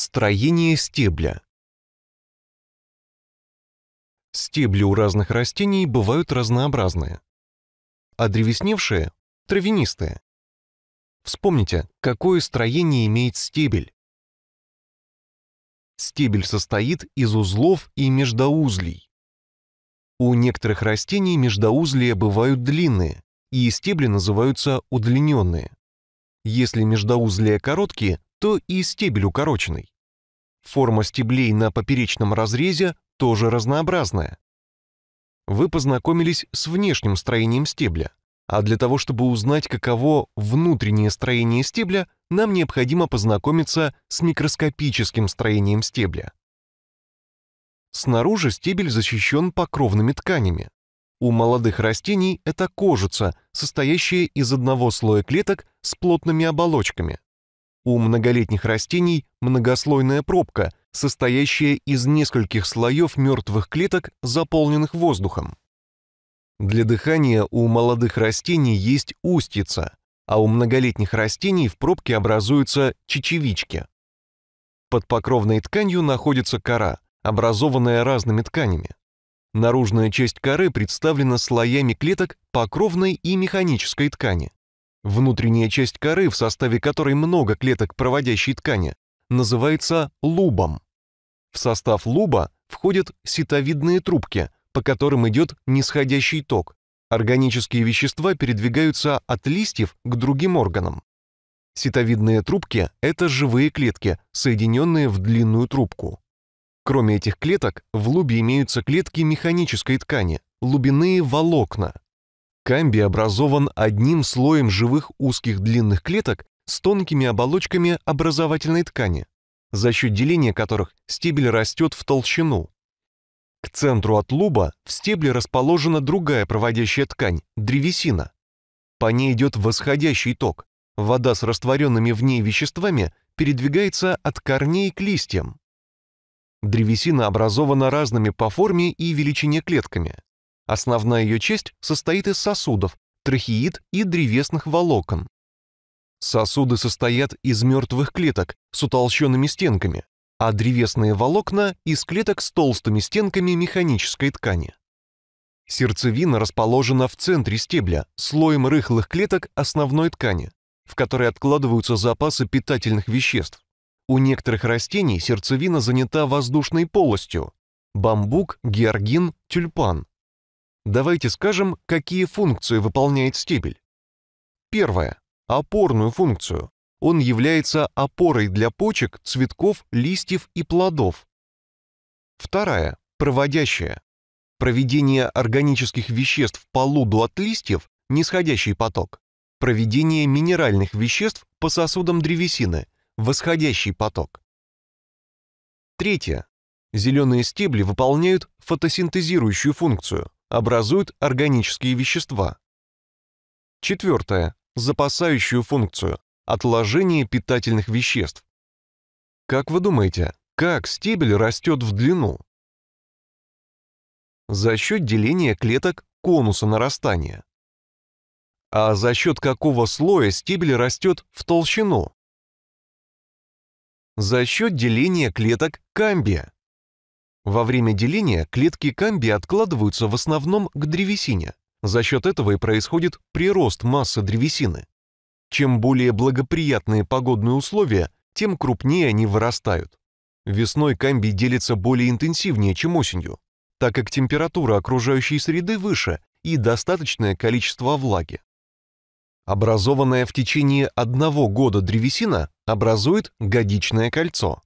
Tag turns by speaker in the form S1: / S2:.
S1: Строение стебля. Стебли у разных растений бывают разнообразные. А древесневшие – травянистые. Вспомните, какое строение имеет стебель. Стебель состоит из узлов и междоузлей. У некоторых растений междоузлия бывают длинные, и стебли называются удлиненные. Если междоузлия короткие, то и стебель укороченный. Форма стеблей на поперечном разрезе тоже разнообразная. Вы познакомились с внешним строением стебля, а для того, чтобы узнать, каково внутреннее строение стебля, нам необходимо познакомиться с микроскопическим строением стебля. Снаружи стебель защищен покровными тканями. У молодых растений это кожица, состоящая из одного слоя клеток с плотными оболочками. У многолетних растений многослойная пробка, состоящая из нескольких слоев мертвых клеток, заполненных воздухом. Для дыхания у молодых растений есть устица, а у многолетних растений в пробке образуются чечевички. Под покровной тканью находится кора, образованная разными тканями. Наружная часть коры представлена слоями клеток покровной и механической ткани. Внутренняя часть коры, в составе которой много клеток проводящей ткани, называется лубом. В состав луба входят ситовидные трубки, по которым идет нисходящий ток. Органические вещества передвигаются от листьев к другим органам. Ситовидные трубки – это живые клетки, соединенные в длинную трубку. Кроме этих клеток, в лубе имеются клетки механической ткани, лубяные волокна. Камбий образован одним слоем живых узких длинных клеток с тонкими оболочками образовательной ткани, за счет деления которых стебель растет в толщину. К центру от луба в стебле расположена другая проводящая ткань – древесина. По ней идет восходящий ток. Вода с растворенными в ней веществами передвигается от корней к листьям. Древесина образована разными по форме и величине клетками. Основная ее часть состоит из сосудов, трахеид и древесных волокон. Сосуды состоят из мертвых клеток с утолщенными стенками, а древесные волокна — из клеток с толстыми стенками механической ткани. Сердцевина расположена в центре стебля, слоем рыхлых клеток основной ткани, в которой откладываются запасы питательных веществ. У некоторых растений сердцевина занята воздушной полостью – бамбук, георгин, тюльпан. Давайте скажем, какие функции выполняет стебель. Первое – опорную функцию. Он является опорой для почек, цветков, листьев и плодов. Вторая – проводящая. Проведение органических веществ по луду от листьев – нисходящий поток. Проведение минеральных веществ по сосудам древесины – восходящий поток. Третье. Зеленые стебли выполняют фотосинтезирующую функцию, образуют органические вещества. Четвертое. Запасающую функцию, отложение питательных веществ. Как вы думаете, как стебель растет в длину? За счет деления клеток конуса нарастания. А за счет какого слоя стебель растет в толщину? за счет деления клеток камбия. Во время деления клетки камбия откладываются в основном к древесине. За счет этого и происходит прирост массы древесины. Чем более благоприятные погодные условия, тем крупнее они вырастают. Весной камбий делится более интенсивнее, чем осенью, так как температура окружающей среды выше и достаточное количество влаги. Образованная в течение одного года древесина образует годичное кольцо.